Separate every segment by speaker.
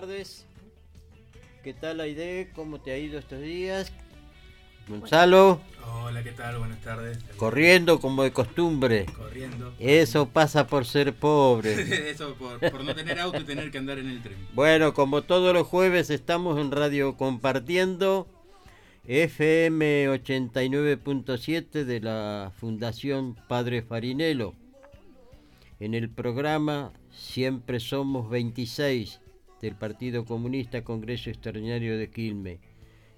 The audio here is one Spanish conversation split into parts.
Speaker 1: Buenas tardes. ¿Qué tal Aide? ¿Cómo te ha ido estos días? Gonzalo.
Speaker 2: Hola, ¿qué tal? Buenas tardes.
Speaker 1: Corriendo como de costumbre.
Speaker 2: Corriendo.
Speaker 1: Eso pasa por ser pobre.
Speaker 2: Eso por, por, no tener auto y tener que andar en el tren.
Speaker 1: Bueno, como todos los jueves estamos en radio compartiendo FM 89.7 de la Fundación Padre Farinelo. En el programa Siempre Somos 26 del Partido Comunista Congreso Extraordinario de Quilmes,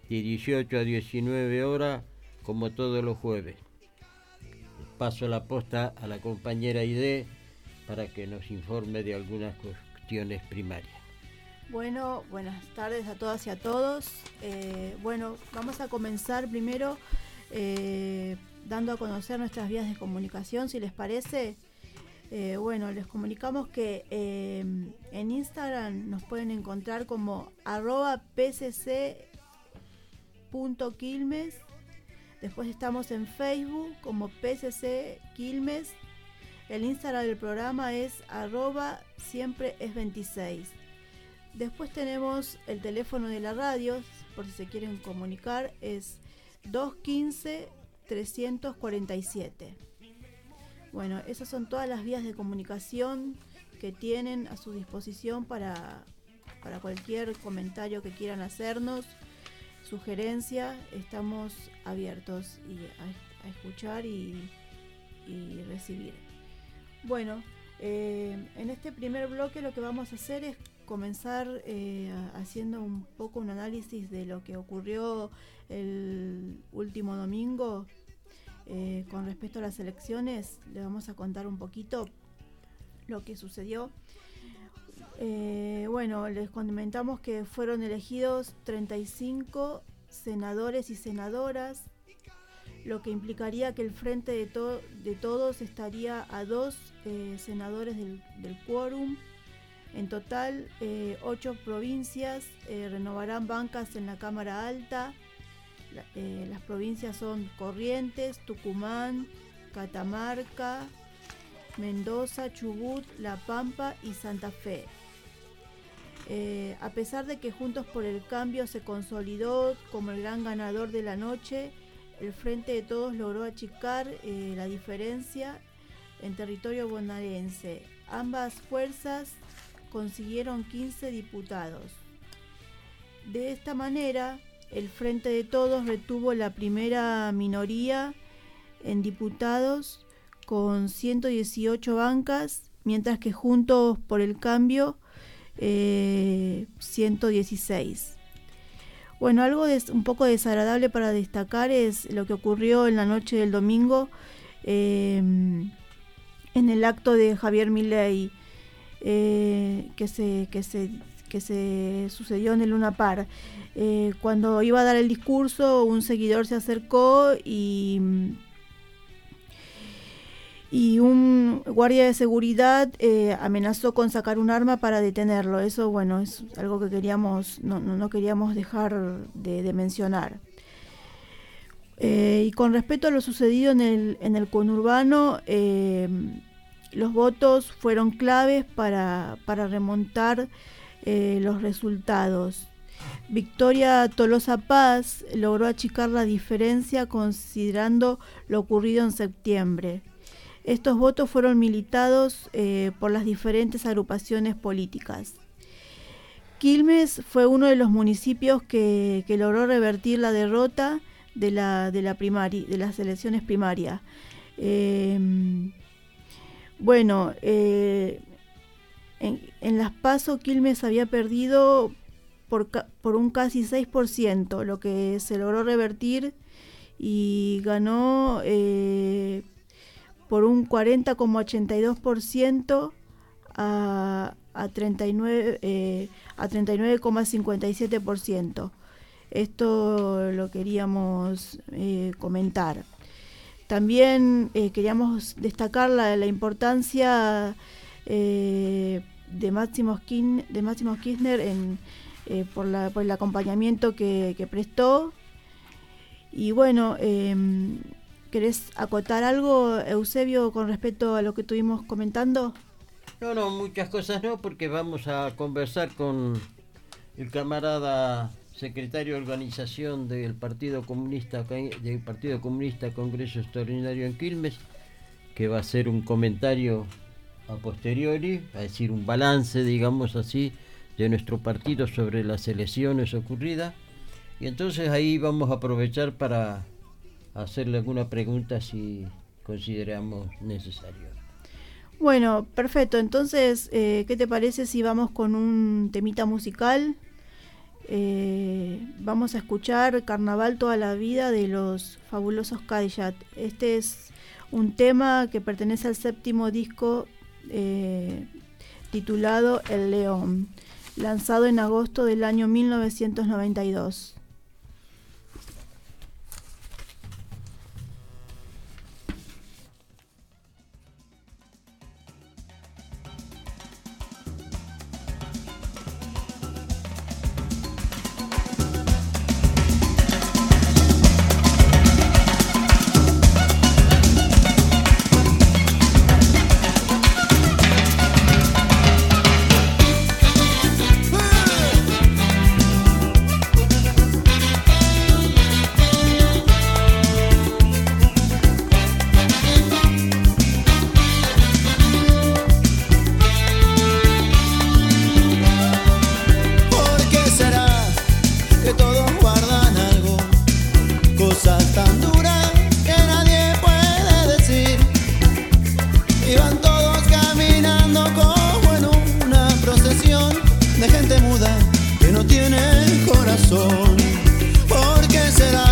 Speaker 1: de 18 a 19 horas, como todos los jueves. Paso la posta a la compañera Ide para que nos informe de algunas cuestiones primarias.
Speaker 3: Bueno, buenas tardes a todas y a todos. Eh, bueno, vamos a comenzar primero eh, dando a conocer nuestras vías de comunicación, si les parece. Eh, bueno, les comunicamos que en Instagram nos pueden encontrar como arroba pcc.quilmes. Después estamos en Facebook como pcc quilmes. El Instagram del programa es arroba siempre es 26. Después tenemos el teléfono de la radio, por si se quieren comunicar, es 215 347. Bueno, esas son todas las vías de comunicación que tienen a su disposición para, para cualquier comentario que quieran hacernos, sugerencia, estamos abiertos y a, escuchar y, recibir. Bueno, eh, en este primer bloque lo que vamos a hacer es comenzar eh, haciendo un poco un análisis de lo que ocurrió el último domingo eh, con respecto a las elecciones. Le vamos a contar un poquito lo que sucedió. Eh, bueno, les comentamos que fueron elegidos 35 senadores y senadoras, lo que implicaría que el frente de, de todos estaría a dos senadores del, quórum en total, eh, ocho provincias eh, renovarán bancas en la Cámara Alta. Eh, las provincias son Corrientes, Tucumán, Catamarca, Mendoza, Chubut, La Pampa y Santa Fe. a pesar de que Juntos por el Cambio se consolidó como el gran ganador de la noche, el Frente de Todos logró achicar la diferencia en territorio bonaerense. Ambas fuerzas consiguieron 15 diputados. De esta manera, el Frente de Todos retuvo la primera minoría en diputados con 118 bancas, mientras que Juntos por el Cambio 116. Eh, bueno, algo un poco desagradable para destacar es lo que ocurrió en la noche del domingo eh, en el acto de Javier Milei eh, que, se, que, se, que se sucedió en el Luna Par. Eh, cuando iba a dar el discurso, un seguidor se acercó y, y un guardia de seguridad eh, amenazó con sacar un arma para detenerlo. Eso, bueno, es algo que queríamos, no, no, queríamos dejar de, mencionar. y con respecto a lo sucedido en el, en el conurbano, los votos fueron claves para, remontar eh, los resultados. Victoria Tolosa Paz logró achicar la diferencia considerando lo ocurrido en septiembre. Estos votos fueron militados eh, por las diferentes agrupaciones políticas. Quilmes fue uno de los municipios que, logró revertir la derrota de, la, de, la de las elecciones primarias. Eh, bueno, en, las PASO Quilmes había perdido por, por un casi 6%, lo que se logró revertir y ganó eh, por un 40,82% a, a 39 eh, a 39,57%. Esto lo queríamos comentar. También eh, queríamos destacar la, importancia eh, de, Máximo de Kirchner eh, por, el acompañamiento que, prestó. Y bueno, em, ¿querés acotar algo, Eusebio, con respecto a lo que estuvimos comentando?
Speaker 1: No, no, muchas cosas no, porque vamos a conversar con el camarada secretario de organización del Partido Comunista del Partido Comunista Congreso Extraordinario en Quilmes, que va a hacer un comentario a posteriori, a decir un balance, digamos así, de nuestro partido sobre las elecciones ocurridas. Y entonces ahí vamos a aprovechar para hacerle alguna pregunta si consideramos necesario.
Speaker 4: Bueno, perfecto. Entonces, eh, ¿qué te parece si vamos con un temita musical? Eh, vamos a escuchar Carnaval toda la vida de los fabulosos Cadillac. Este es un tema que pertenece al séptimo disco eh, titulado El León, lanzado en agosto del año 1992.
Speaker 3: corazón. ¿Por qué será?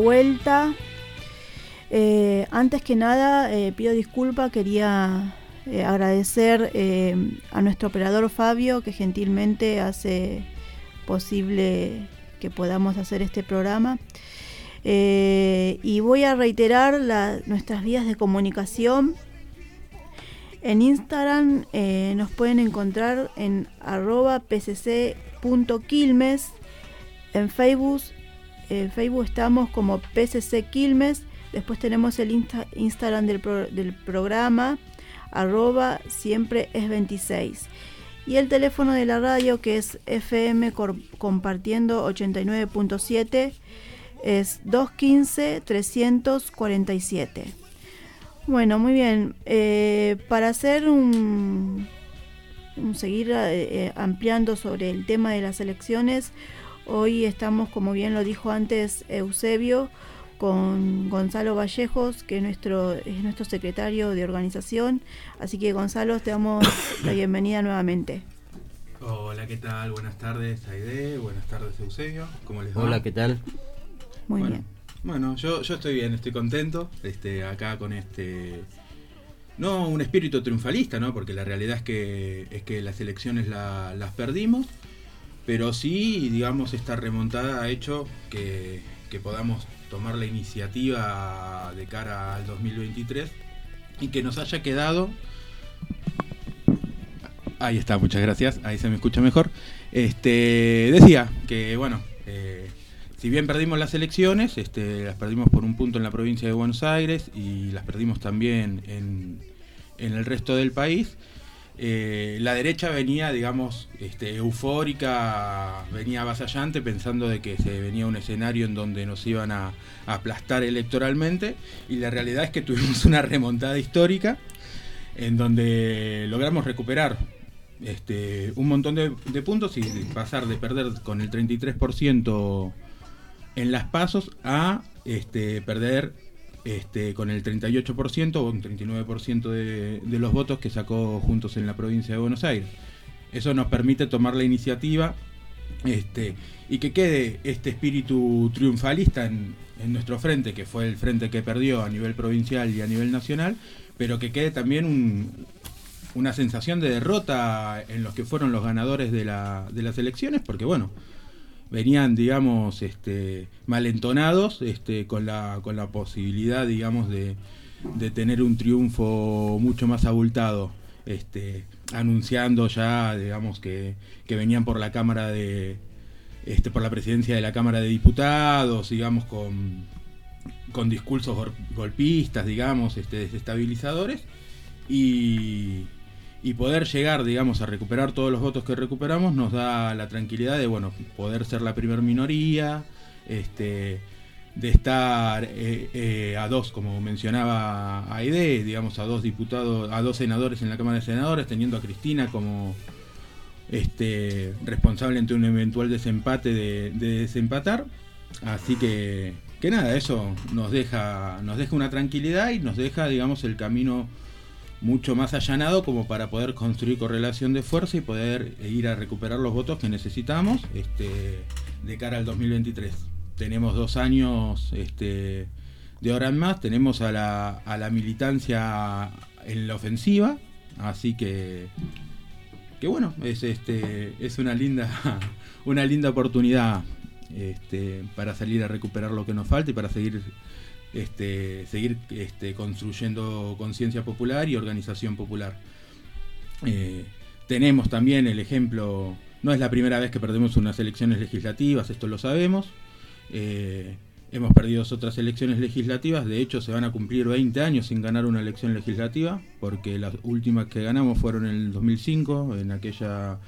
Speaker 3: Vuelta. Eh, antes que nada, eh, pido disculpa, quería eh, agradecer a nuestro operador Fabio que gentilmente hace posible que podamos hacer este programa. y voy a reiterar nuestras vías de comunicación. En Instagram nos pueden encontrar en arroba pcc.quilmes. En Facebook en Facebook estamos como PCC Quilmes. Después tenemos el Instagram del, programa, arroba siempre es 26. Y el teléfono de la radio que es FM compartiendo 89.7 es 215-347. Bueno, muy bien. Eh, para hacer un, seguir eh, eh, ampliando sobre el tema de las elecciones, Hoy estamos, como bien lo dijo antes Eusebio, con Gonzalo Vallejos, que es nuestro, es nuestro secretario de organización. Así que Gonzalo, te damos la bienvenida nuevamente.
Speaker 2: Hola, ¿qué tal? Buenas tardes, Aide. Buenas tardes, Eusebio. ¿Cómo les va?
Speaker 1: Hola, ¿qué tal?
Speaker 3: Muy bien.
Speaker 2: Bueno, yo, yo estoy bien, estoy contento. Este, acá con este. No un espíritu triunfalista, ¿no? Porque la realidad es que, es que las elecciones las perdimos pero sí, digamos, esta remontada ha hecho que, podamos tomar la iniciativa de cara al 2023 y que nos haya quedado Ahí está, muchas gracias. Ahí se me escucha mejor. Este, decía que, bueno, eh, si bien perdimos las elecciones, este, las perdimos por un punto en la provincia de Buenos Aires y las perdimos también en, en el resto del país, eh, la derecha venía, digamos, este, eufórica, venía avasallante, pensando de que se venía un escenario en donde nos iban a, aplastar electoralmente, y la realidad es que tuvimos una remontada histórica en donde logramos recuperar este, un montón de, puntos y pasar de perder con el 33% en las pasos a este, perder este, con el 38% o un 39% de, de los votos que sacó Juntos en la provincia de Buenos Aires. Eso nos permite tomar la iniciativa este, y que quede este espíritu triunfalista en, nuestro frente, que fue el frente que perdió a nivel provincial y a nivel nacional, pero que quede también una sensación de derrota en los que fueron los ganadores de las elecciones, porque bueno, venían, digamos, este, malentonados este, con, la, con la posibilidad, digamos, de, de tener un triunfo mucho más abultado, este, anunciando ya, digamos, que, que venían por la Cámara de, este, por la presidencia de la Cámara de Diputados, digamos, con, con discursos golpistas, digamos, desestabilizadores, y, y poder llegar, digamos, a recuperar todos los votos que recuperamos nos da la tranquilidad de, bueno, poder ser la primer minoría, este, de estar eh, eh, a dos, como mencionaba Aide, digamos, a dos diputados, a dos senadores en la Cámara de Senadores, teniendo a Cristina como este, responsable ante un eventual desempate de, de desempatar. Así que, que nada, eso nos deja, nos deja una tranquilidad y nos deja, digamos, el camino mucho más allanado como para poder construir correlación de fuerza y poder ir a recuperar los votos que necesitamos este, de cara al 2023. Tenemos dos años este, de ahora en más, tenemos a la, a la militancia en la ofensiva, así que, que bueno, es, este, es una, linda, una linda oportunidad este, para salir a recuperar lo que nos falta y para seguir este, seguir este, construyendo conciencia popular y organización popular. Eh, tenemos también el ejemplo, no es la primera vez que perdemos unas elecciones legislativas, esto lo sabemos. Eh, hemos perdido otras elecciones legislativas, de hecho se van a cumplir 20 años sin ganar una elección legislativa, porque las últimas que ganamos fueron en el 2005, en aquella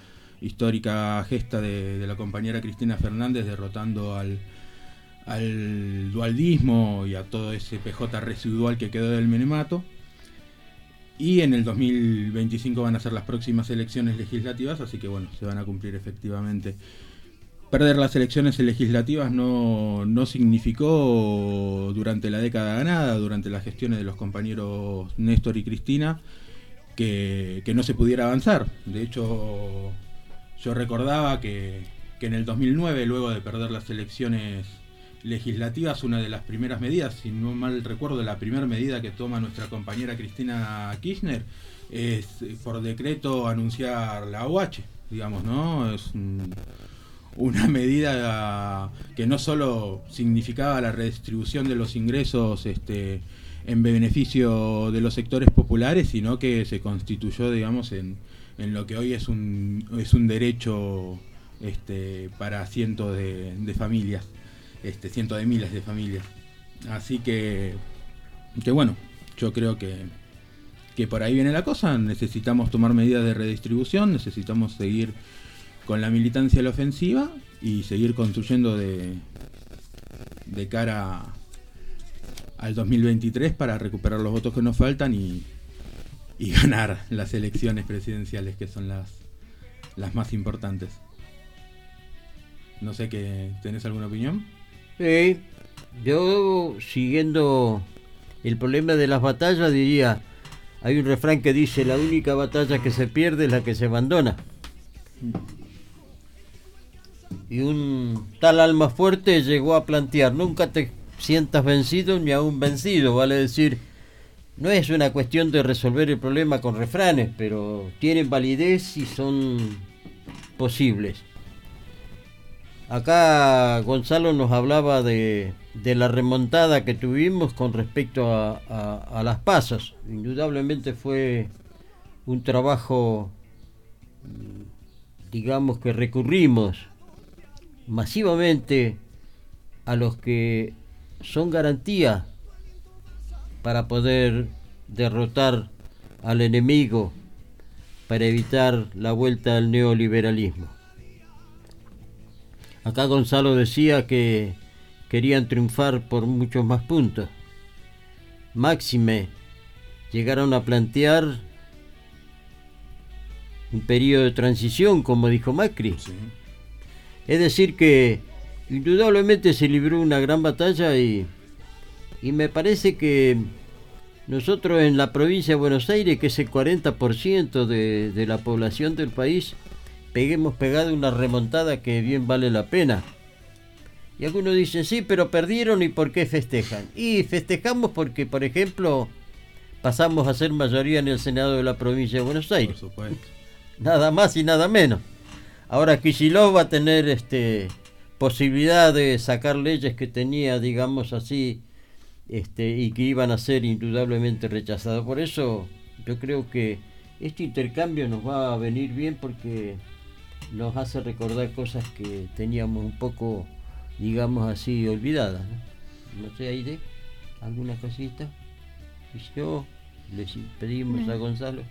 Speaker 2: histórica gesta de la compañera Cristina Fernández derrotando al, al dualdismo y a todo ese PJ residual que quedó del menemato. Y en el 2025 van a ser las próximas elecciones legislativas, así que bueno, se van a cumplir efectivamente. Perder las elecciones legislativas no, no significó durante la década ganada, durante las gestiones de los compañeros Néstor y Cristina, que, que no se pudiera avanzar. De hecho, yo recordaba que, que en el 2009, luego de perder las elecciones legislativa es una de las primeras medidas, si no mal recuerdo, la primera medida que toma nuestra compañera Cristina Kirchner es por decreto anunciar la OH, digamos, ¿no? Es una medida que no solo significaba la redistribución de los ingresos este, en beneficio de los sectores populares, sino que se constituyó, digamos, en, lo que hoy es un, es un derecho este, para cientos de familias este, cientos de miles de familias. Así que, que bueno, yo creo que, que por ahí viene la cosa. Necesitamos tomar medidas de redistribución, necesitamos seguir con la militancia a la ofensiva y seguir construyendo de, de cara al 2023 para recuperar los votos que nos faltan y, y ganar las elecciones presidenciales que son las, las más importantes. No sé que tenés alguna opinión.
Speaker 1: Sí, yo siguiendo el problema de las batallas diría, hay un refrán que dice, la única batalla que se pierde es la que se abandona. Y un tal alma fuerte llegó a plantear, nunca te sientas vencido ni aún vencido, vale decir, no es una cuestión de resolver el problema con refranes, pero tienen validez y son posibles. Acá Gonzalo nos hablaba de, la remontada que tuvimos con respecto a, las pasas. Indudablemente fue un trabajo, digamos que recurrimos masivamente a los que son garantía para poder derrotar al enemigo, para evitar la vuelta al neoliberalismo. Acá Gonzalo decía que querían triunfar por muchos más puntos. Máxime llegaron a plantear un periodo de transición, como dijo Macri. Es decir, que indudablemente se libró una gran batalla y, y me parece que nosotros en la provincia de Buenos Aires, que es el 40% de, de la población del país, peguemos pegado una remontada que bien vale la pena. Y algunos dicen, sí, pero perdieron y ¿por qué festejan? Y festejamos porque, por ejemplo, pasamos a ser mayoría en el Senado de la provincia de Buenos Aires. Por supuesto. Nada más y nada menos. Ahora Kicillof va a tener este posibilidad de sacar leyes que tenía, digamos así, este, y que iban a ser indudablemente rechazadas. Por eso yo creo que este intercambio nos va a venir bien porque nos hace recordar cosas que teníamos un poco, digamos así, olvidadas. No, no sé, Aide, alguna cosita. Y yo le pedimos a Gonzalo.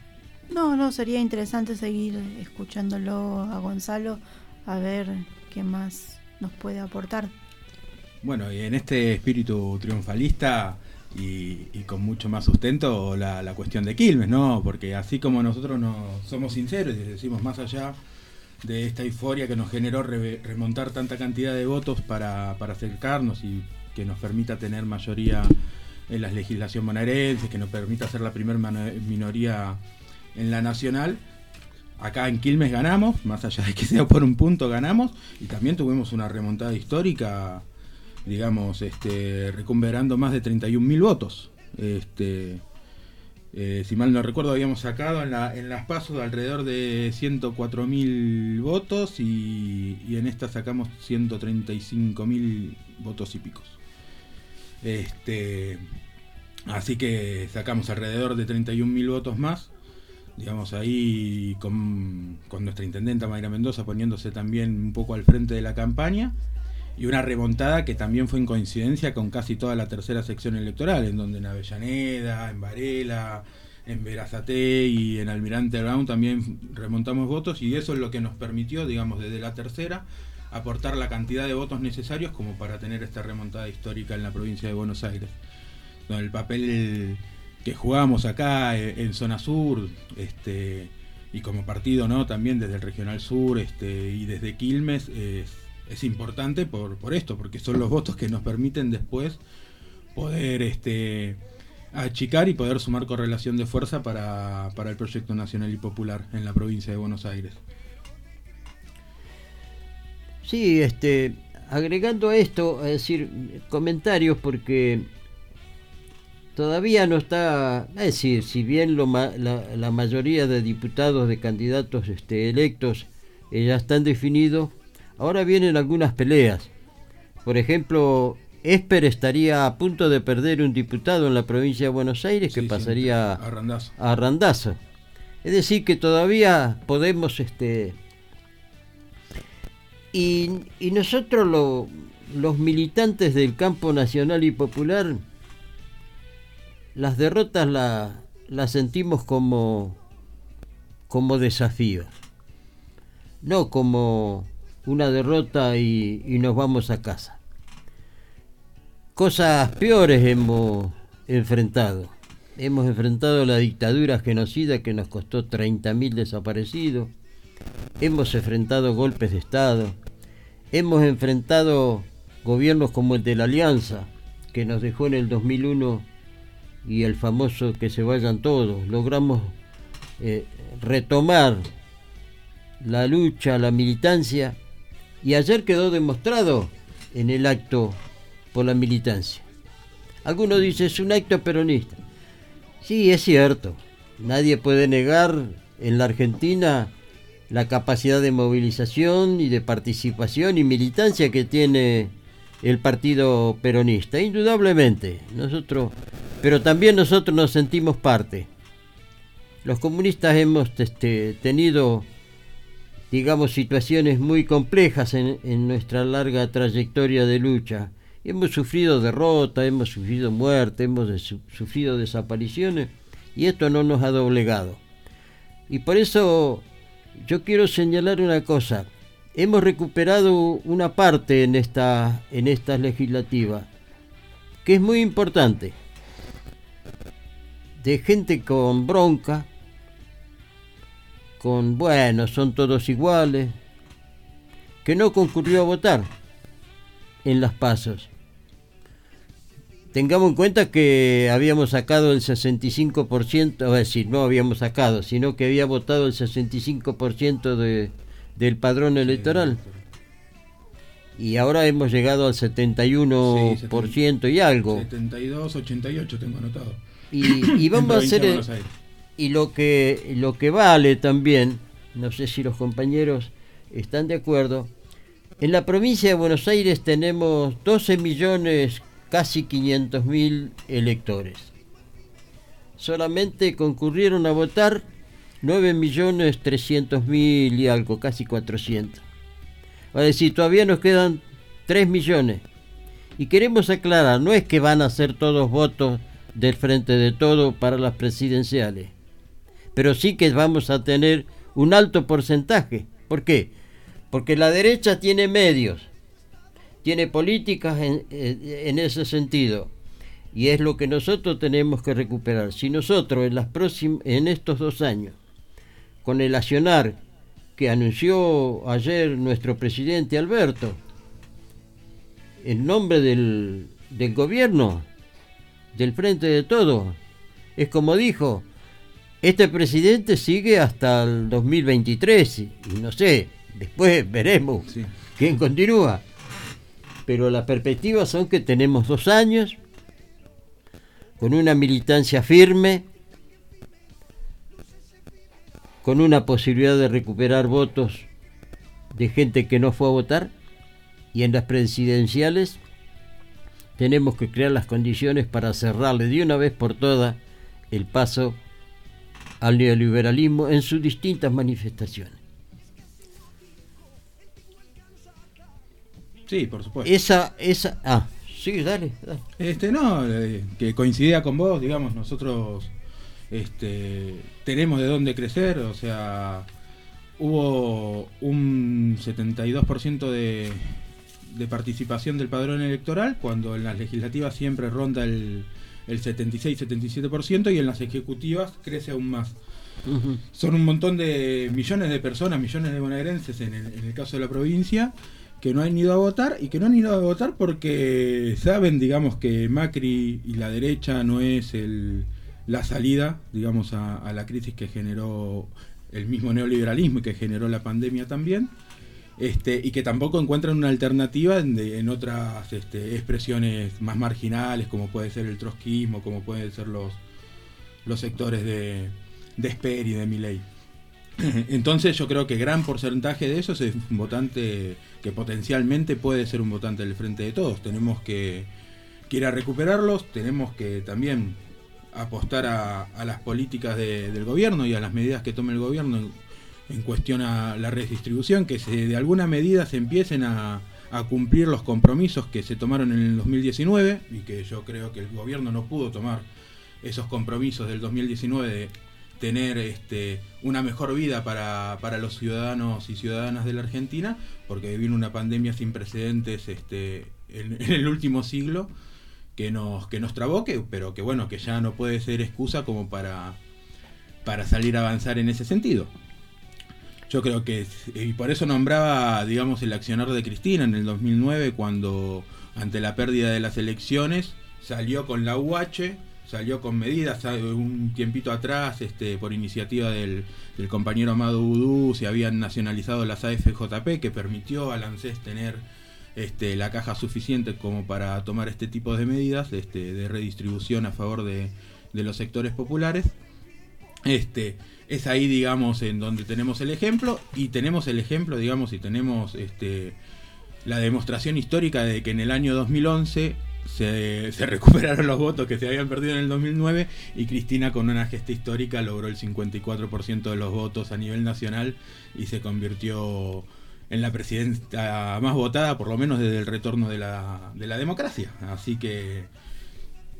Speaker 3: No, no, sería interesante seguir escuchándolo a Gonzalo a ver qué más nos puede aportar.
Speaker 2: Bueno, y en este espíritu triunfalista y, con mucho más sustento la, la, cuestión de Quilmes, ¿no? Porque así como nosotros no somos sinceros y decimos más allá de esta euforia que nos generó remontar tanta cantidad de votos para, acercarnos y que nos permita tener mayoría en la legislación bonaerense, que nos permita ser la primera minoría en la nacional. Acá en Quilmes ganamos, más allá de que sea por un punto ganamos, y también tuvimos una remontada histórica, digamos, este, recuperando más de 31.000 votos. Este, eh, si mal no recuerdo, habíamos sacado en, la, en las pasos alrededor de 104.000 votos y, en esta sacamos 135.000 votos y picos. Este, así que sacamos alrededor de 31.000 votos más. Digamos ahí con nuestra intendenta Mayra Mendoza poniéndose también un poco al frente de la campaña y una remontada que también fue en coincidencia con casi toda la tercera sección electoral, en donde en Avellaneda, en Varela, en Verazate y en Almirante Brown también remontamos votos y eso es lo que nos permitió, digamos, desde la tercera, aportar la cantidad de votos necesarios como para tener esta remontada histórica en la provincia de Buenos Aires. El papel que jugamos acá eh, en zona sur, este, y como partido, ¿no? También desde el regional sur, este, y desde Quilmes, es es importante por, por esto, porque son los votos que nos permiten después poder este, achicar y poder sumar correlación de fuerza para, para el proyecto nacional y popular en la provincia de Buenos Aires.
Speaker 1: Sí, este, agregando a esto, es decir, comentarios porque todavía no está, es decir, si bien lo la, mayoría de diputados, de candidatos este, electos eh, ya están definidos, ahora vienen algunas peleas. Por ejemplo, Esper estaría a punto de perder un diputado en la provincia de Buenos Aires que pasaría a Randazo. Es decir, que todavía podemos... este Y, y nosotros los militantes del campo nacional y popular, las derrotas las la sentimos como, como desafíos, no como una derrota y, nos vamos a casa cosas peores hemos enfrentado. Hemos enfrentado la dictadura genocida que nos costó 30.000 desaparecidos. Hemos enfrentado golpes de Estado. Hemos enfrentado gobiernos como el de la Alianza, que nos dejó en el 2001 y el famoso que se vayan todos. Logramos eh, retomar la lucha, la militancia, y ayer quedó demostrado en el acto por la militancia. Algunos dicen es un acto peronista. Sí, es cierto. Nadie puede negar en la Argentina la capacidad de movilización y de participación y militancia que tiene el partido peronista, indudablemente. Nosotros, pero también nosotros nos sentimos parte. Los comunistas hemos este, tenido, digamos, situaciones muy complejas en, en nuestra larga trayectoria de lucha Hemos sufrido derrota, hemos sufrido muerte, hemos sufrido desapariciones y esto no nos ha doblegado. Y por eso yo quiero señalar una cosa. Hemos recuperado una parte en esta en legislativa que es muy importante. De gente con bronca, con bueno, son todos iguales, que no concurrió a votar en las pasos. Tengamos en cuenta que habíamos sacado el 65%, es decir, no habíamos sacado, sino que había votado el 65% de, del padrón electoral. Y ahora hemos llegado al 71% y algo.
Speaker 2: 72, 88 tengo anotado.
Speaker 1: Y, vamos a hacer... y lo que, lo que vale también, no sé si los compañeros están de acuerdo, en la provincia de Buenos Aires tenemos 12 millones, casi 500 mil electores. Solamente concurrieron a votar 9 millones 300 mil y algo, casi 400. Va a decir, todavía nos quedan 3 millones. Y queremos aclarar, no es que van a ser todos votos del frente de todo para las presidenciales, pero sí que vamos a tener un alto porcentaje. ¿Por qué? Porque la derecha tiene medios, tiene políticas en, ese sentido. Y es lo que nosotros tenemos que recuperar. Si nosotros en, las en estos dos años, con el accionar que anunció ayer nuestro presidente Alberto, en nombre del, del gobierno, del frente de todo, es como dijo, este presidente sigue hasta el 2023 y no sé, Después veremos quién continúa. Pero las perspectivas son que tenemos dos años con una militancia firme, con una posibilidad de recuperar votos de gente que no fue a votar y en las presidenciales tenemos que crear las condiciones para cerrarle de una vez por todas el paso al neoliberalismo en sus distintas manifestaciones.
Speaker 2: Sí, por supuesto.
Speaker 1: Esa, esa, ah, sí, dale,
Speaker 2: Este, no, eh, que coincidía con vos, digamos, nosotros este, tenemos de dónde crecer, o sea, hubo un 72% de, de participación del padrón electoral, cuando en las legislativas siempre ronda el, el 76-77% y en las ejecutivas crece aún más. Son un montón de millones de personas, millones de bonaerenses en en el caso de la provincia, que no han ido a votar y que no han ido a votar porque saben, digamos, que Macri y la derecha no es el, la salida, digamos, a, la crisis que generó el mismo neoliberalismo y que generó la pandemia también. Este, y que tampoco encuentran una alternativa en, otras este, expresiones más marginales, como puede ser el trotskismo, como pueden ser los, los sectores de, de y de Miley. Entonces yo creo que gran porcentaje de esos es un votante que potencialmente puede ser un votante del frente de todos. Tenemos que, ir a recuperarlos, tenemos que también apostar a, las políticas del gobierno y a las medidas que tome el gobierno en cuestión a la redistribución, que se, de alguna medida se empiecen a, cumplir los compromisos que se tomaron en el 2019 y que yo creo que el gobierno no pudo tomar esos compromisos del 2019 de tener este, una mejor vida para, los ciudadanos y ciudadanas de la Argentina, porque vino una pandemia sin precedentes este, en, el último siglo que nos, que nos trabó, pero que bueno, que ya no puede ser excusa como para, para salir a avanzar en ese sentido. Yo creo que, y por eso nombraba, digamos, el accionar de Cristina en el 2009, cuando ante la pérdida de las elecciones salió con la UH, salió con medidas, un tiempito atrás, este, por iniciativa del, compañero Amado Udú, se habían nacionalizado las AFJP, que permitió al ANSES tener este, la caja suficiente como para tomar este tipo de medidas este, de redistribución a favor de, de los sectores populares. Este, es ahí, digamos, en donde tenemos el ejemplo y tenemos el ejemplo, digamos, y tenemos este, la demostración histórica de que en el año 2011 se, se, recuperaron los votos que se habían perdido en el 2009 y Cristina con una gesta histórica logró el 54% de los votos a nivel nacional y se convirtió en la presidenta más votada, por lo menos desde el retorno de la, de la democracia. Así que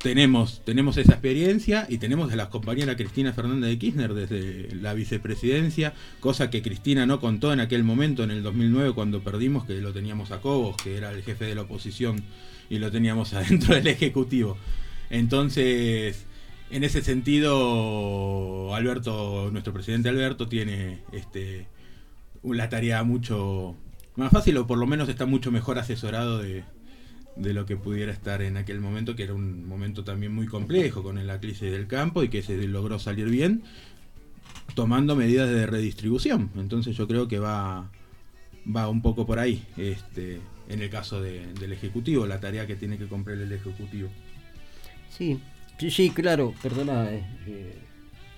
Speaker 2: tenemos, tenemos esa experiencia y tenemos a la compañera Cristina Fernández de Kirchner desde la vicepresidencia, cosa que Cristina no contó en aquel momento, en el 2009, cuando perdimos, que lo teníamos a Cobos, que era el jefe de la oposición, y lo teníamos adentro del Ejecutivo. Entonces, en ese sentido, Alberto, nuestro presidente Alberto, tiene este, la tarea mucho más fácil, o por lo menos está mucho mejor asesorado de de lo que pudiera estar en aquel momento, que era un momento también muy complejo con la crisis del campo y que se logró salir bien, tomando medidas de redistribución. Entonces yo creo que va, va un poco por ahí, este, en el caso del Ejecutivo, la tarea que tiene que cumplir el Ejecutivo.
Speaker 1: Sí, sí, sí claro, perdona. Eh, eh,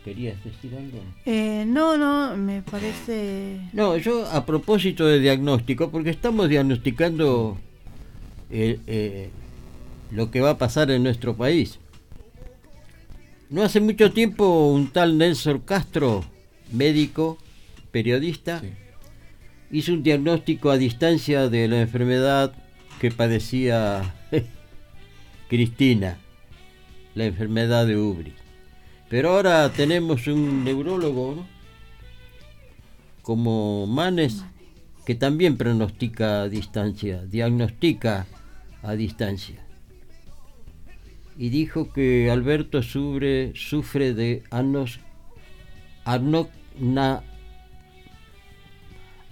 Speaker 1: ¿Querías decir algo?
Speaker 3: Eh, no, no, me parece...
Speaker 1: No, yo a propósito de diagnóstico, porque estamos diagnosticando eh, eh, lo que va a pasar en nuestro país. No hace mucho tiempo un tal Nelson Castro, médico, periodista, hizo un diagnóstico a distancia de la enfermedad que padecía Cristina, la enfermedad de Ubri. Pero ahora tenemos un neurólogo, como Manes, que también pronostica a distancia, diagnostica a distancia. Y dijo que Alberto sufre, sufre de anos, anocna,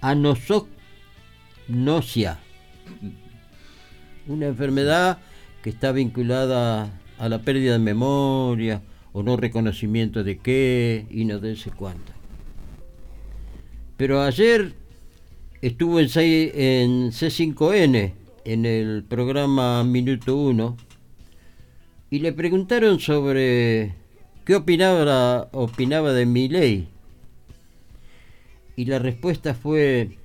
Speaker 1: anosognosia, una enfermedad que está vinculada a la pérdida de memoria o no reconocimiento de qué y no de sé cuánto. Pero ayer estuvo en, en C5N en el programa Minuto 1 y le preguntaron sobre qué opinaba, opinaba de mi ley. Y la respuesta fue,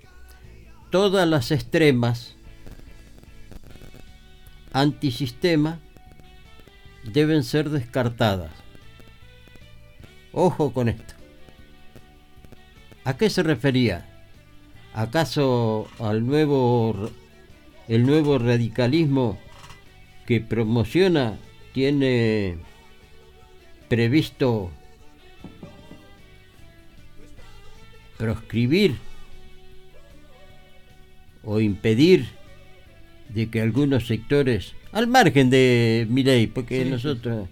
Speaker 1: todas las extremas antisistema deben ser descartadas. Ojo con esto. ¿A qué se refería? ¿Acaso al nuevo el nuevo radicalismo que promociona tiene previsto proscribir o impedir de que algunos sectores, al margen de mi ley, porque nosotros,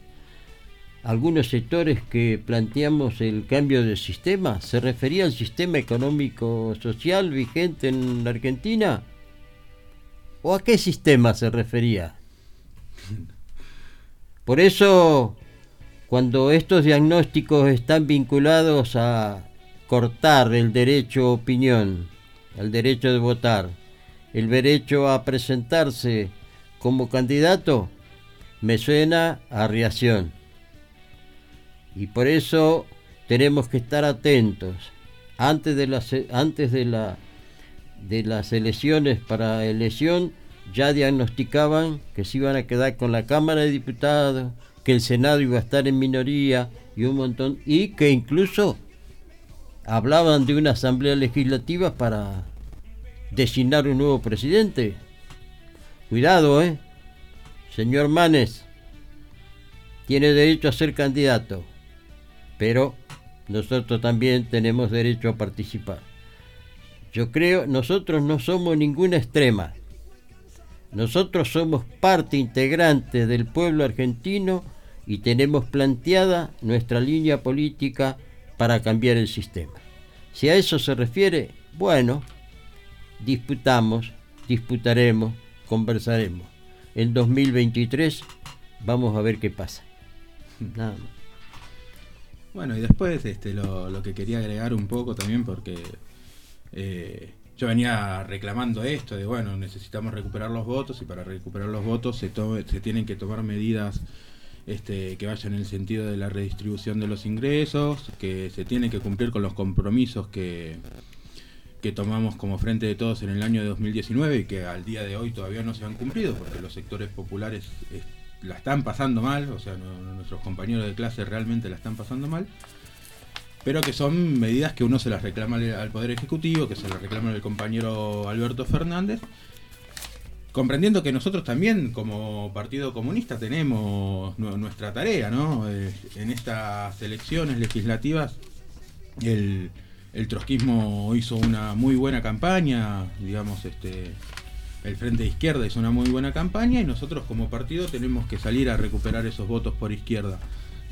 Speaker 1: algunos sectores que planteamos el cambio de sistema, se refería al sistema económico social vigente en la Argentina, ¿O a qué sistema se refería? Por eso, cuando estos diagnósticos están vinculados a cortar el derecho a opinión el derecho de votar, el derecho a presentarse como candidato, me suena a reacción. Y por eso tenemos que estar atentos. Antes de las, antes de la, de las elecciones para elección, ya diagnosticaban que se iban a quedar con la Cámara de Diputados, que el Senado iba a estar en minoría y un montón, y que incluso hablaban de una asamblea legislativa para designar un nuevo presidente. Cuidado, ¿eh? Señor Manes, tiene derecho a ser candidato, pero nosotros también tenemos derecho a participar. Yo creo, nosotros no somos ninguna extrema. Nosotros somos parte integrante del pueblo argentino y tenemos planteada nuestra línea política para cambiar el sistema. Si a eso se refiere, bueno, disputamos, disputaremos, conversaremos. En 2023 vamos a ver qué pasa. Nada más.
Speaker 2: Bueno, y después este, lo, que quería agregar un poco también, porque eh, yo venía reclamando esto, de bueno, necesitamos recuperar los votos y para recuperar los votos se, tienen que tomar medidas este, que vayan en el sentido de la redistribución de los ingresos, que se tiene que cumplir con los compromisos que, que tomamos como frente de todos en el año de 2019 y que al día de hoy todavía no se han cumplido porque los sectores populares la están pasando mal, o sea, nuestros compañeros de clase realmente la están pasando mal pero que son medidas que uno se las reclama al Poder Ejecutivo, que se las reclama al compañero Alberto Fernández, comprendiendo que nosotros también como Partido Comunista tenemos nuestra tarea, ¿no? Eh, en estas elecciones legislativas el, el trotskismo hizo una muy buena campaña, digamos, este el Frente de Izquierda hizo una muy buena campaña y nosotros como partido tenemos que salir a recuperar esos votos por izquierda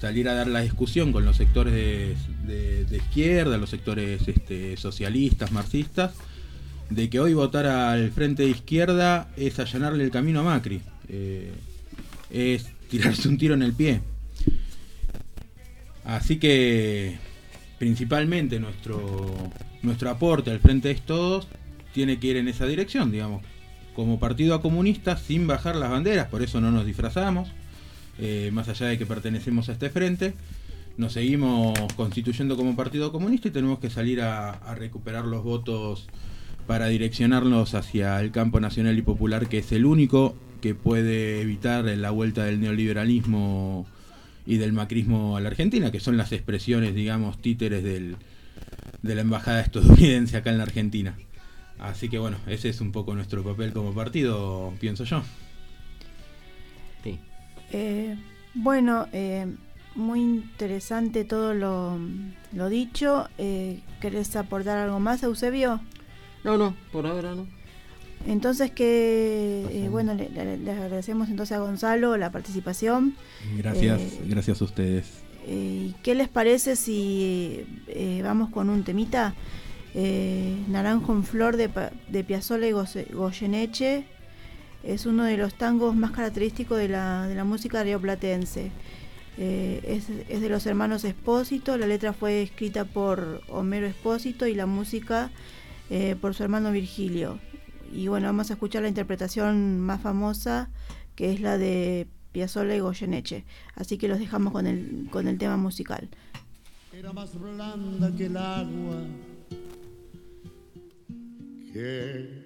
Speaker 2: salir a dar la discusión con los sectores de, izquierda, los sectores este, socialistas, marxistas, de que hoy votar al frente de izquierda es allanarle el camino a Macri, eh, es tirarse un tiro en el pie. Así que principalmente nuestro, nuestro aporte al frente de todos tiene que ir en esa dirección, digamos, como partido comunista sin bajar las banderas, por eso no nos disfrazamos eh, más allá de que pertenecemos a este frente, nos seguimos constituyendo como Partido Comunista y tenemos que salir a, recuperar los votos para direccionarlos hacia el campo nacional y popular, que es el único que puede evitar la vuelta del neoliberalismo y del macrismo a la Argentina, que son las expresiones, digamos, títeres del, de la embajada estadounidense acá en la Argentina. Así que bueno, ese es un poco nuestro papel como partido, pienso yo.
Speaker 3: Eh, bueno, eh, muy interesante todo lo, dicho. Eh, ¿Querés aportar algo más, Eusebio?
Speaker 1: No, no, por ahora no.
Speaker 3: Entonces que, eh, bueno, le, agradecemos entonces a Gonzalo la participación.
Speaker 2: Gracias, gracias a ustedes.
Speaker 3: ¿Qué les parece si vamos con un temita? Naranjo en Flor de, de Piazzolla y Goyeneche es uno de los tangos más característicos de la, de la música rioplatense. Eh, es, de los hermanos Espósito, la letra fue escrita por Homero Espósito y la música eh, por su hermano Virgilio. Y bueno, vamos a escuchar la interpretación más famosa, que es la de Piazzolla y Goyeneche. Así que los dejamos con el, con el tema musical.
Speaker 5: Era más blanda que el agua, que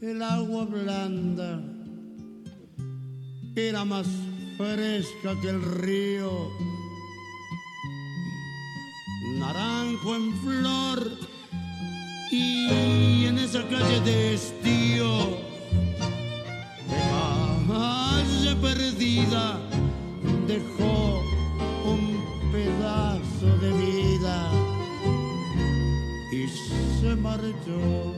Speaker 5: el agua blanda era más fresca que el río. Naranjo en flor y en esa calle de estío, de calle perdida, dejó un pedazo de vida y se marchó.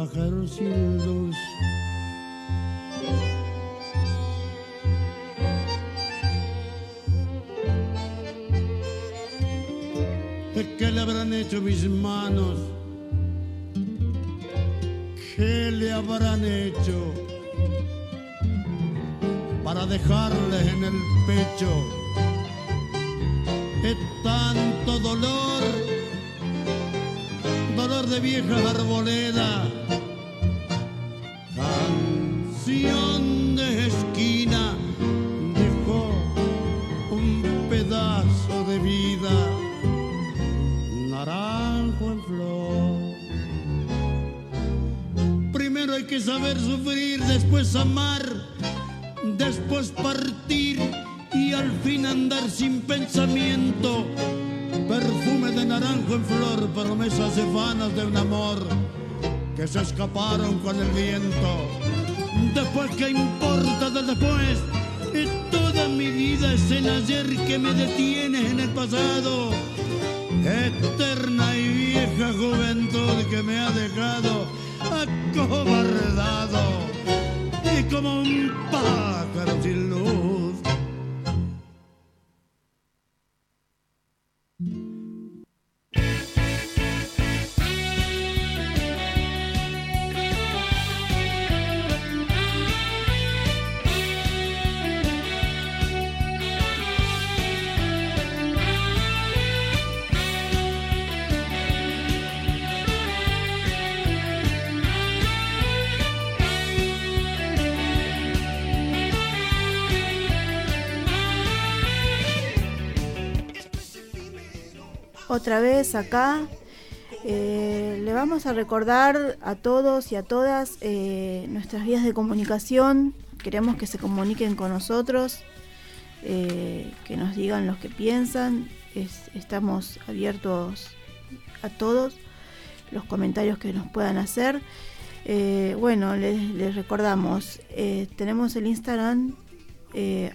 Speaker 5: como un pájaro sin luz. ¿Qué le habrán hecho mis manos? ¿Qué le habrán hecho para dejarles en el pecho es tanto dolor? Dolor de vieja arboleda, de esquina, dejó un pedazo de vida, naranjo en flor. Primero hay que saber sufrir, después amar, después partir y al fin andar sin pensamiento. Perfume de naranjo en flor, promesas vanas de un amor que se escaparon con el viento. Después, ¿qué importa de después? Y toda mi vida es el ayer que me detiene en el pasado. Eterna y vieja juventud que me ha dejado acobardado y como un pájaro sin luz.
Speaker 3: Otra vez acá. Eh, le vamos a recordar a todos y a todas eh, nuestras vías de comunicación. Queremos que se comuniquen con nosotros, eh, que nos digan lo que piensan. estamos abiertos a todos los comentarios que nos puedan hacer. bueno, les, recordamos, tenemos el Instagram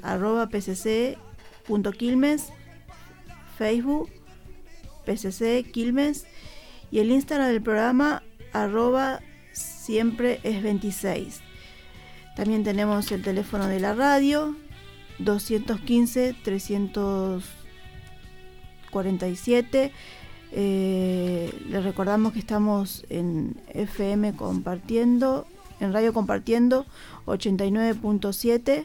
Speaker 3: arroba pcc.quilmes, Facebook PCC Quilmes y el Instagram del programa arroba siempre es 26. También tenemos el teléfono de la radio 215 347. Eh, les recordamos que estamos en FM compartiendo, en radio compartiendo 89.7.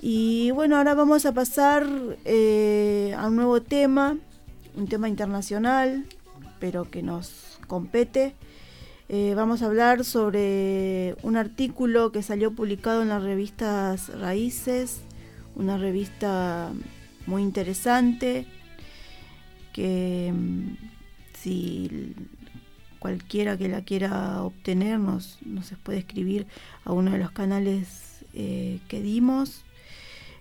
Speaker 3: Y bueno, ahora vamos a pasar eh, a un nuevo tema un tema internacional, pero que nos compete. Eh, vamos a hablar sobre un artículo que salió publicado en las revistas Raíces, una revista muy interesante, que mm, si cualquiera que la quiera obtener nos, nos puede escribir a uno de los canales eh, que dimos.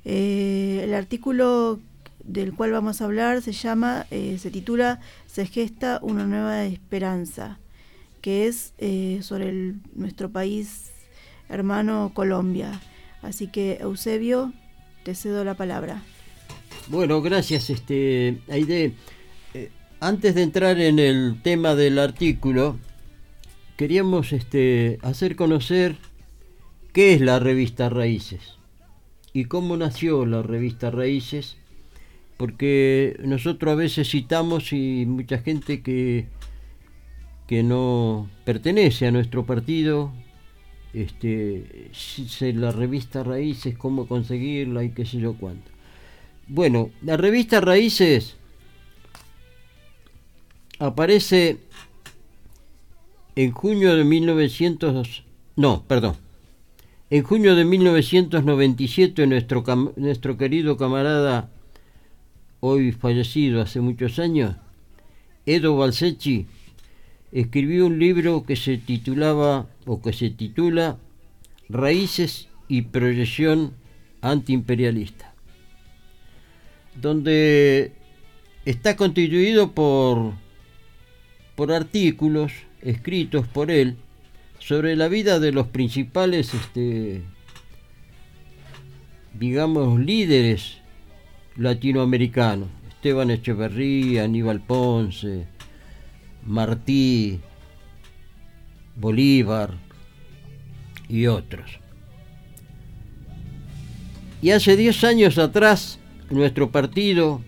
Speaker 3: Eh, el artículo del cual vamos a hablar se llama, eh, se titula Se gesta una nueva esperanza, que es eh, sobre nuestro país hermano Colombia. Así que Eusebio, te cedo la palabra.
Speaker 1: Bueno, gracias, este Aide. Eh, antes de entrar en el tema del artículo, queríamos este, hacer conocer qué es la revista Raíces y cómo nació la revista Raíces porque nosotros a veces citamos y mucha gente que, que no pertenece a nuestro partido, este, la revista Raíces, cómo conseguirla y qué sé yo cuánto. Bueno, la revista Raíces aparece en junio de 1900, no, perdón, en junio de 1997 nuestro, nuestro querido camarada hoy fallecido hace muchos años, Edo Balsecchi escribió un libro que se titulaba o que se titula Raíces y proyección antiimperialista, donde está constituido por, por artículos escritos por él sobre la vida de los principales, este, digamos, líderes latinoamericanos. Esteban Echeverría, Aníbal Ponce, Martí, Bolívar y otros. Y hace 10 años atrás, nuestro partido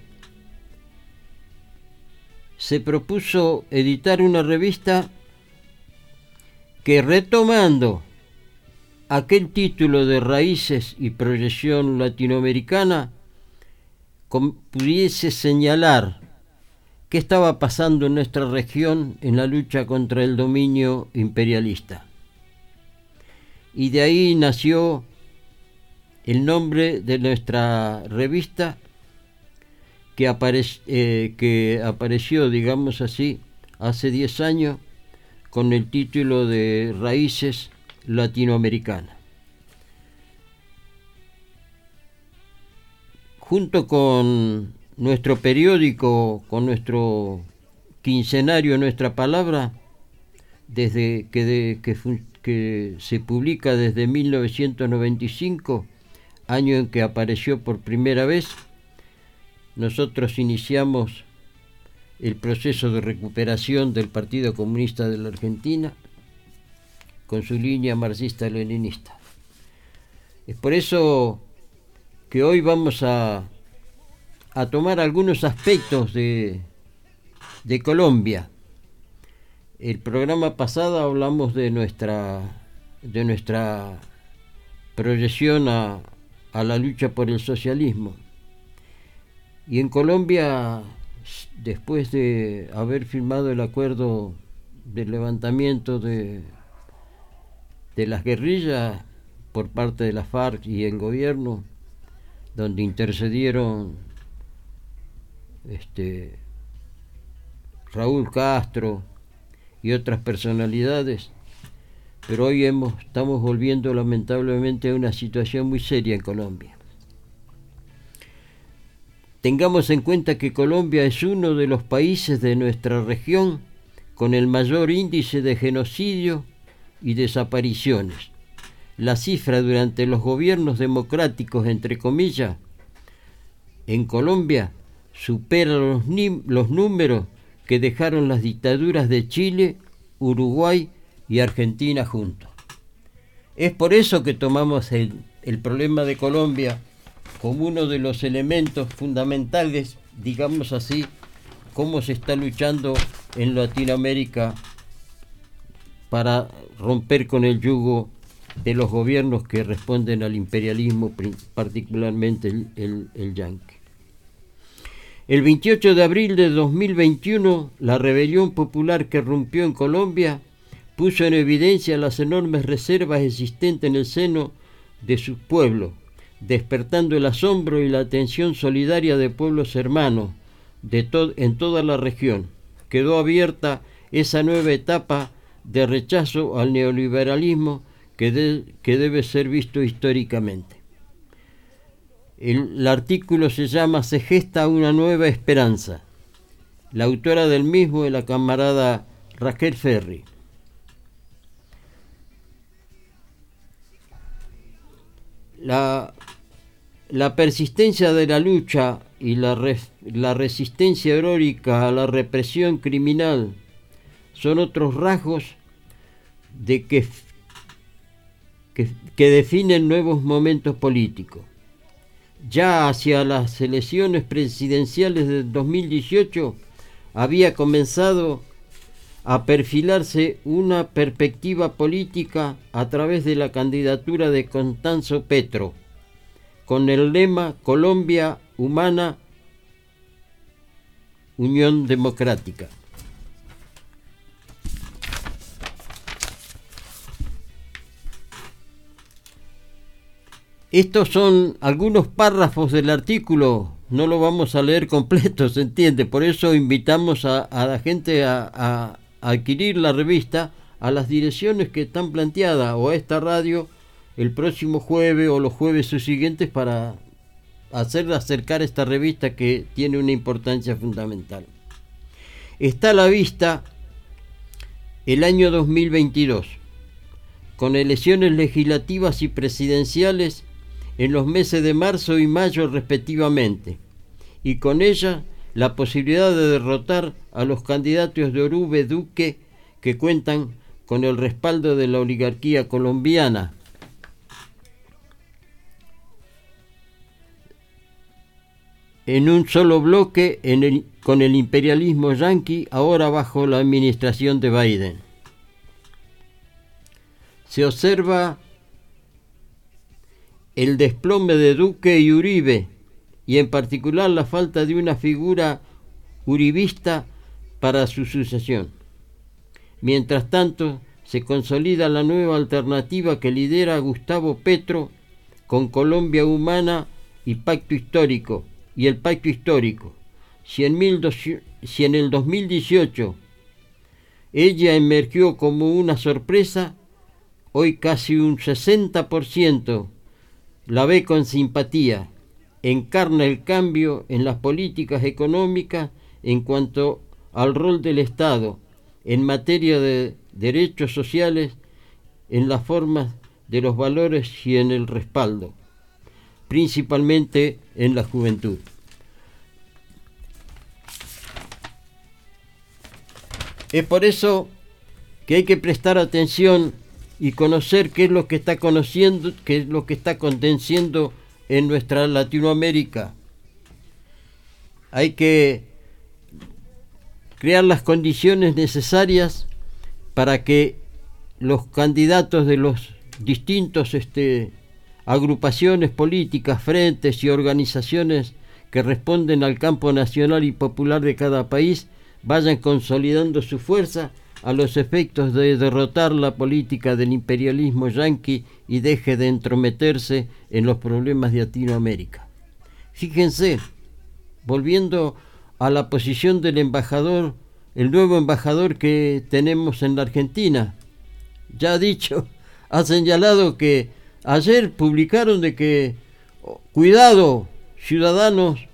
Speaker 1: se propuso editar una revista que retomando aquel título de Raíces y Proyección Latinoamericana, pudiese señalar qué estaba pasando en nuestra región en la lucha contra el dominio imperialista. Y de ahí nació el nombre de nuestra revista que, eh, apareció, digamos así, hace 10 años con el título de Raíces Latinoamericanas. Junto con nuestro periódico, con nuestro quincenario Nuestra Palabra, desde que, que se publica desde 1995, año en que apareció por primera vez, nosotros iniciamos el proceso de recuperación del Partido Comunista de la Argentina con su línea marxista-leninista. Es por eso que hoy vamos a, a tomar algunos aspectos de, de Colombia. El programa pasado hablamos de nuestra, de nuestra proyección a, a la lucha por el socialismo. Y en Colombia, después de haber firmado el acuerdo del levantamiento de, de las guerrillas por parte de la FARC y el gobierno, donde intercedieron este, Raúl Castro y otras personalidades, pero hoy hemos, estamos volviendo lamentablemente a una situación muy seria en Colombia. Tengamos en cuenta que Colombia es uno de los países de nuestra región con el mayor índice de genocidio y desapariciones. La cifra durante los gobiernos democráticos, entre comillas, en Colombia supera los, los números que dejaron las dictaduras de Chile, Uruguay y Argentina juntos. Es por eso que tomamos el, el problema de Colombia como uno de los elementos fundamentales, digamos así, cómo se está luchando en Latinoamérica para romper con el yugo de los gobiernos que responden al imperialismo, particularmente el, el, el yanqui. El 28 de abril de 2021, la rebelión popular que rompió en Colombia puso en evidencia las enormes reservas existentes en el seno de su pueblo, despertando el asombro y la atención solidaria de pueblos hermanos de en toda la región. Quedó abierta esa nueva etapa de rechazo al neoliberalismo que, que debe ser visto históricamente. El, artículo se llama Se gesta una nueva esperanza. La autora del mismo es la camarada Raquel Ferri. La la persistencia de la lucha y la, la resistencia heroica a la represión criminal son otros rasgos de que, que, definen nuevos momentos políticos. Ya hacia las elecciones presidenciales del 2018 había comenzado a perfilarse una perspectiva política a través de la candidatura de Constanzo Petro con el lema Colombia Humana Unión Democrática. Estos son algunos párrafos del artículo, no lo vamos a leer completo, se entiende, por eso invitamos a, la gente a, a adquirir la revista a las direcciones que están planteadas o a esta radio el próximo jueves o los jueves subsiguientes para hacer acercar esta revista que tiene una importancia fundamental. Está a la vista el año 2022, con elecciones legislativas y presidenciales en los meses de marzo y mayo respectivamente. y con ella la posibilidad de derrotar a los candidatos de Orube Duque que cuentan con el respaldo de la oligarquía colombiana. En un solo bloque con el imperialismo yanqui, ahora bajo la administración de Biden. Se observa el desplome de Duque y Uribe, y en particular la falta de una figura uribista para su sucesión. Mientras tanto, se consolida la nueva alternativa que lidera Gustavo Petro con Colombia Humana y Pacto Histórico y el Pacto Histórico. Si en, si en el 2018 ella emergió como una sorpresa, hoy casi un 60% la ve con simpatía encarna el cambio en las políticas económicas en cuanto al rol del Estado en materia de derechos sociales, en las formas de los valores y en el respaldo, principalmente en la juventud. Es por eso que hay que prestar atención y conocer qué es lo que está conociendo, qué es lo que está aconteciendo en nuestra Latinoamérica. Hay que crear las condiciones necesarias para que los candidatos de los distintos este, agrupaciones políticas, frentes y organizaciones que responden al campo nacional y popular de cada país vayan consolidando su fuerza a los efectos de derrotar la política del imperialismo yanqui y deje de entrometerse en los problemas de Latinoamérica. Fíjense, volviendo a la posición del embajador, el nuevo embajador que tenemos en la Argentina, ya ha dicho, ha señalado que ayer publicaron de que, oh, cuidado, ciudadanos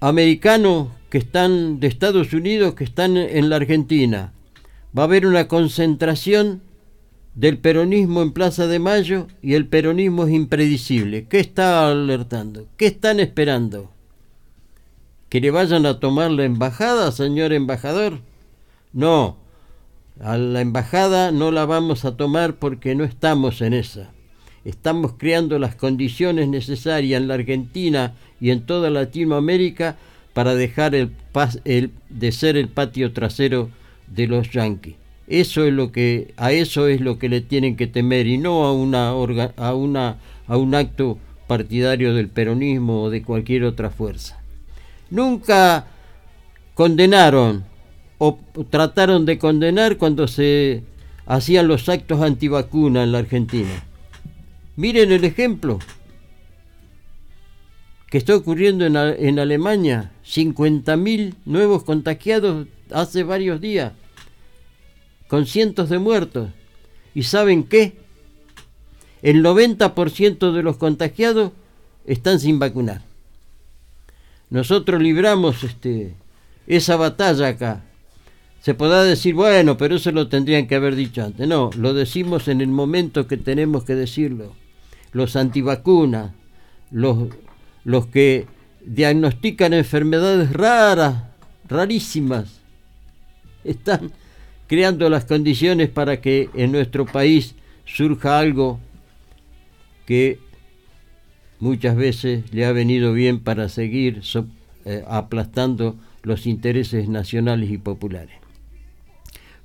Speaker 1: americanos que están de Estados Unidos que están en la Argentina. Va a haber una concentración del peronismo en Plaza de Mayo y el peronismo es impredecible. ¿Qué está alertando? ¿Qué están esperando? ¿Que le vayan a tomar la embajada, señor embajador? No, a la embajada no la vamos a tomar porque no estamos en esa. Estamos creando las condiciones necesarias en la Argentina y en toda Latinoamérica para dejar de ser el patio trasero de los yanquis. Eso es lo que a eso es lo que le tienen que temer y no a una a una un acto partidario del peronismo o de cualquier otra fuerza. Nunca condenaron o trataron de condenar cuando se hacían los actos antivacuna en la Argentina. Miren el ejemplo que está ocurriendo en, en Alemania. 50.000 nuevos contagiados hace varios días, con cientos de muertos. ¿Y saben qué? El 90% de los contagiados están sin vacunar. Nosotros libramos este, esa batalla acá. Se podrá decir, bueno, pero eso lo tendrían que haber dicho antes. No, lo decimos en el momento que tenemos que decirlo. Los antivacunas, los los que diagnostican enfermedades raras, rarísimas, están creando las condiciones para que en nuestro país surja algo que muchas veces le ha venido bien para seguir eh, aplastando los intereses nacionales y populares.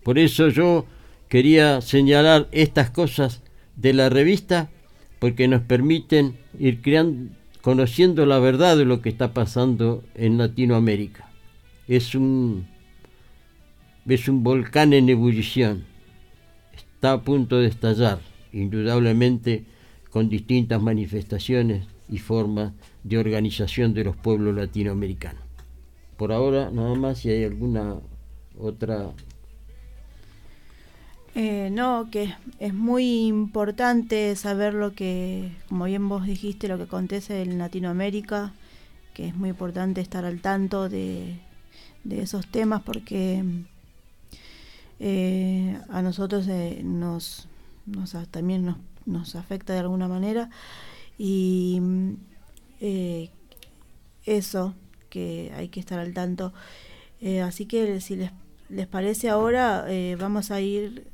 Speaker 1: Por eso yo quería señalar estas cosas de la revista porque nos permiten ir creando conociendo la verdad de lo que está pasando en Latinoamérica. Es un, es un volcán en ebullición, está a punto de estallar, indudablemente con distintas manifestaciones y formas de organización de los pueblos latinoamericanos. Por ahora, nada más, si hay alguna otra
Speaker 3: eh, no, que es muy importante saber lo que, como bien vos dijiste, lo que acontece en Latinoamérica, que es muy importante estar al tanto de, esos temas porque eh, a nosotros eh, nos, nos, también nos, nos, afecta de alguna manera y eso, que hay que estar al tanto. Eh, así que si les, les parece ahora, eh, vamos a ir...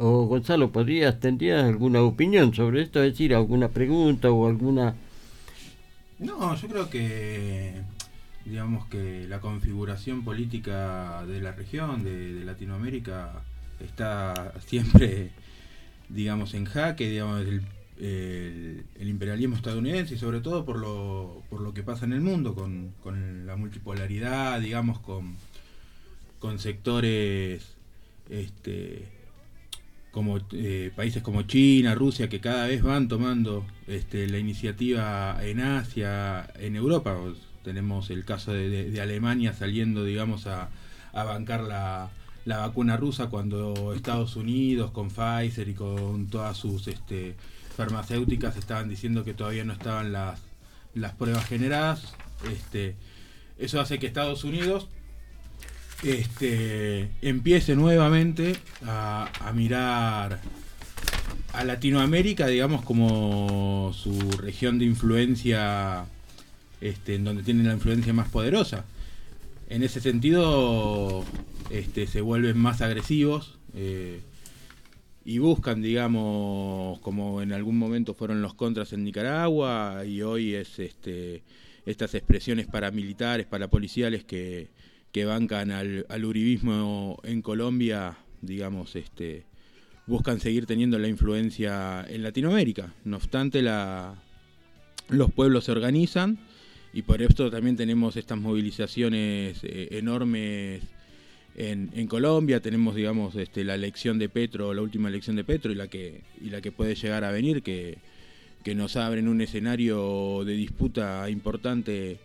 Speaker 1: O Gonzalo, ¿podrías, tendrías alguna opinión sobre esto? Es decir, alguna pregunta o alguna...
Speaker 2: No, yo creo que digamos que la configuración política de la región, de, Latinoamérica, está siempre, digamos, en jaque, digamos, el, imperialismo estadounidense y sobre todo por lo, por lo que pasa en el mundo, con, con la multipolaridad, digamos, con, con sectores este, como eh, países como China, Rusia, que cada vez van tomando este, la iniciativa en Asia, en Europa. Tenemos el caso de, Alemania saliendo, digamos, a, bancar la, vacuna rusa cuando Estados Unidos con Pfizer y con todas sus este, farmacéuticas estaban diciendo que todavía no estaban las, las pruebas generadas. Este, eso hace que Estados Unidos este, empiece nuevamente a, mirar a Latinoamérica, digamos, como su región de influencia este, en donde tienen la influencia más poderosa. En ese sentido, este, se vuelven más agresivos eh, y buscan, digamos, como en algún momento fueron los contras en Nicaragua y hoy es estas expresiones paramilitares, parapoliciales que, que bancan al, uribismo en Colombia, digamos, este, buscan seguir teniendo la influencia en Latinoamérica. No obstante, la, los pueblos se organizan y por esto también tenemos estas movilizaciones eh, enormes en, en, Colombia, tenemos digamos este, la elección de Petro, la última elección de Petro y la que, y la que puede llegar a venir, que, que nos abren un escenario de disputa importante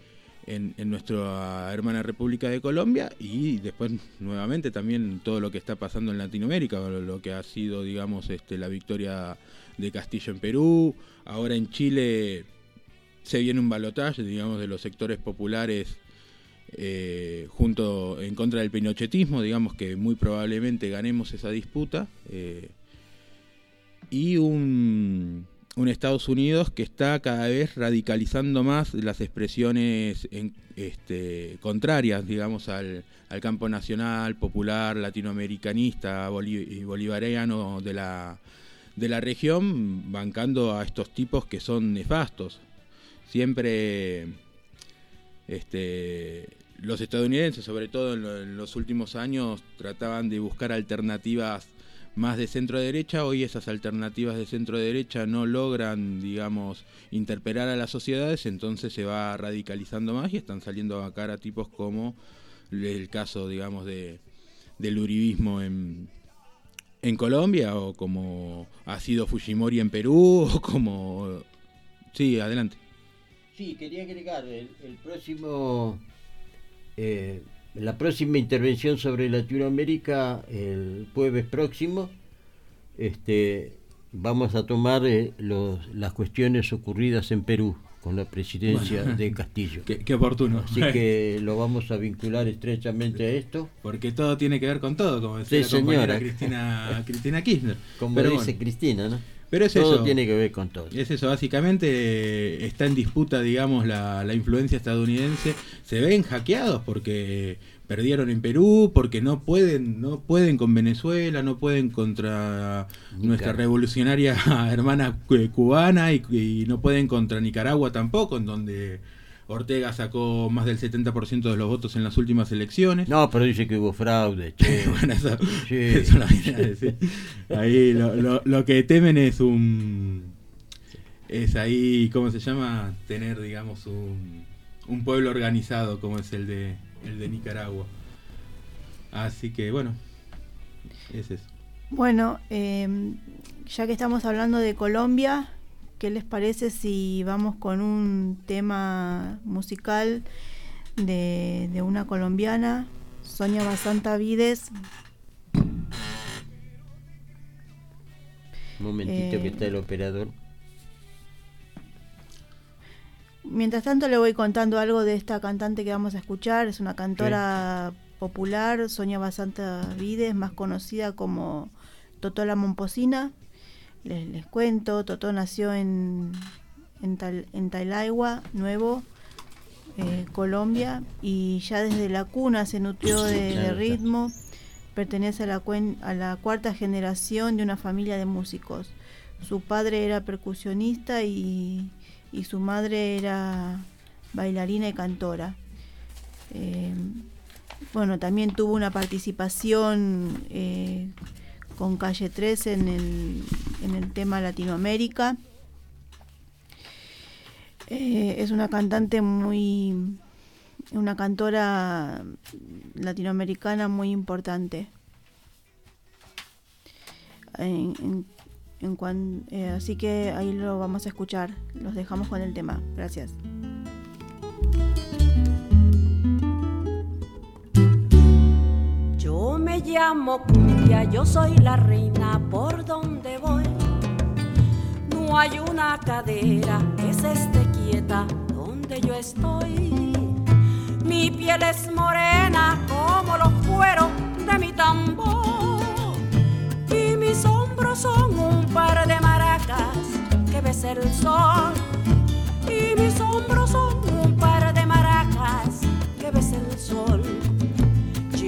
Speaker 2: en, en, nuestra hermana República de Colombia y después nuevamente también todo lo que está pasando en Latinoamérica, lo, que ha sido digamos este, la victoria de Castillo en Perú, ahora en Chile se viene un balotaje, digamos, de los sectores populares eh, junto en contra del pinochetismo, digamos que muy probablemente ganemos esa disputa, eh, y un, Estados Unidos que está cada vez radicalizando más las expresiones este, contrarias, digamos, al, campo nacional, popular, latinoamericanista y bolivariano de la, de la región, bancando a estos tipos que son nefastos. Siempre este, los estadounidenses, sobre todo en, los últimos años, trataban de buscar alternativas más de centro derecha. Hoy esas alternativas de centro derecha no logran, digamos, interpelar a las sociedades, entonces se va radicalizando más y están saliendo a cara tipos como el caso, digamos, de, del uribismo en, en Colombia o como ha sido Fujimori en Perú o como... Sí, adelante.
Speaker 1: Sí, quería agregar el, próximo, eh, la próxima intervención sobre Latinoamérica el jueves próximo. Este, vamos a tomar eh, los, las cuestiones ocurridas en Perú con la presidencia de Castillo.
Speaker 2: Qué, oportuno.
Speaker 1: Así que lo vamos a vincular estrechamente a esto.
Speaker 2: Porque todo tiene que ver con todo, como decía la señora. Cristina, Cristina Kirchner.
Speaker 1: Como dice Cristina, ¿no? Pero es todo tiene que ver con todo.
Speaker 2: Es eso, básicamente eh, está en disputa, digamos, la, influencia estadounidense. Se ven hackeados porque perdieron en Perú, porque no pueden, no pueden con Venezuela, no pueden contra nuestra revolucionaria hermana cubana y, no pueden contra Nicaragua tampoco, en donde Ortega sacó más del 70% de los votos en las últimas elecciones.
Speaker 1: No, pero dice que hubo fraude. Che. bueno, eso,
Speaker 2: Ahí lo, lo, que temen es un... Es ahí, ¿cómo se llama? Tener, digamos, un, un pueblo organizado como es el de, el de Nicaragua. Así que, bueno, es eso.
Speaker 3: Bueno, eh, ya que estamos hablando de Colombia, ¿Qué les parece si vamos con un tema musical de, una colombiana, Sonia Basanta Vides?
Speaker 1: Un momentito que está el operador.
Speaker 3: Mientras tanto le voy contando algo de esta cantante que vamos a escuchar. Es una cantora popular, Sonia Basanta Vides, más conocida como Totola Momposina. Les, les cuento, Totó nació en, en, Tal, en Tailagua, Nuevo, eh, Colombia, y ya desde la cuna se nutrió de, de ritmo. Pertenece a la, cuen- a la cuarta generación de una familia de músicos. Su padre era percusionista y, y su madre era bailarina y cantora. Eh, bueno, también tuvo una participación eh, con Calle 13 en el, en el tema Latinoamérica. Eh, es una cantante muy, una cantora latinoamericana muy importante. Eh, así que ahí lo vamos a escuchar. Los dejamos con el tema. Gracias.
Speaker 6: Me llamo Cumbia, yo soy la reina por donde voy. No hay una cadera que se esté quieta donde yo estoy. Mi piel es morena como los cueros de mi tambor. Y mis hombros son un par de maracas que besa el sol. Y mis hombros son un par de maracas que besa el sol.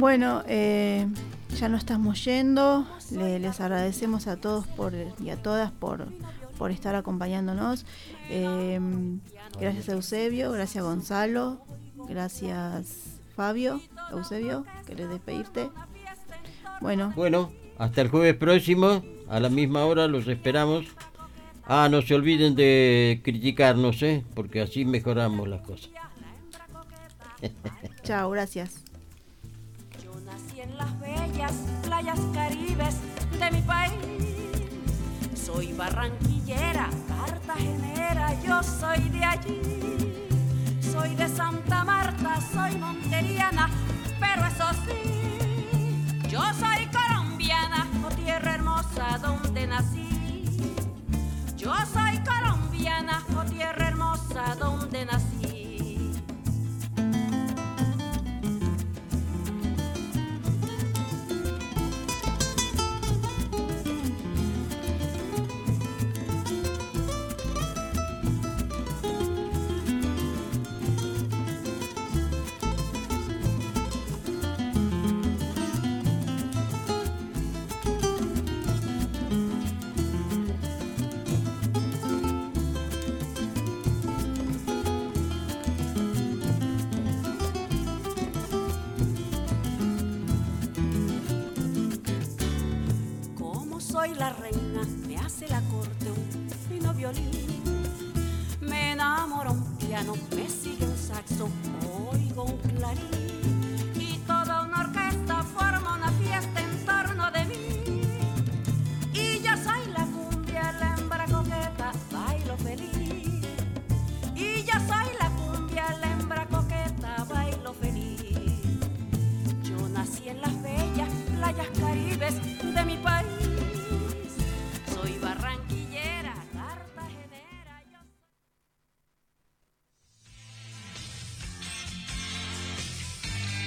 Speaker 3: Bueno, eh, ya no estamos yendo. Le- les agradecemos a todos por, y a todas por, por estar acompañándonos. Eh, gracias Eusebio, gracias Gonzalo, gracias Fabio, Eusebio, ¿querés despedirte? Bueno,
Speaker 1: Bueno, hasta el jueves próximo, a la misma hora los esperamos. Ah, no se olviden de criticarnos, ¿eh? Porque así mejoramos las cosas.
Speaker 3: chao, gracias.
Speaker 6: En las bellas playas caribes de mi país. Soy barranquillera, cartagenera, yo soy de allí. Soy de Santa Marta, soy monteriana, pero eso sí, yo soy colombiana, oh tierra hermosa donde nací. Yo soy colombiana,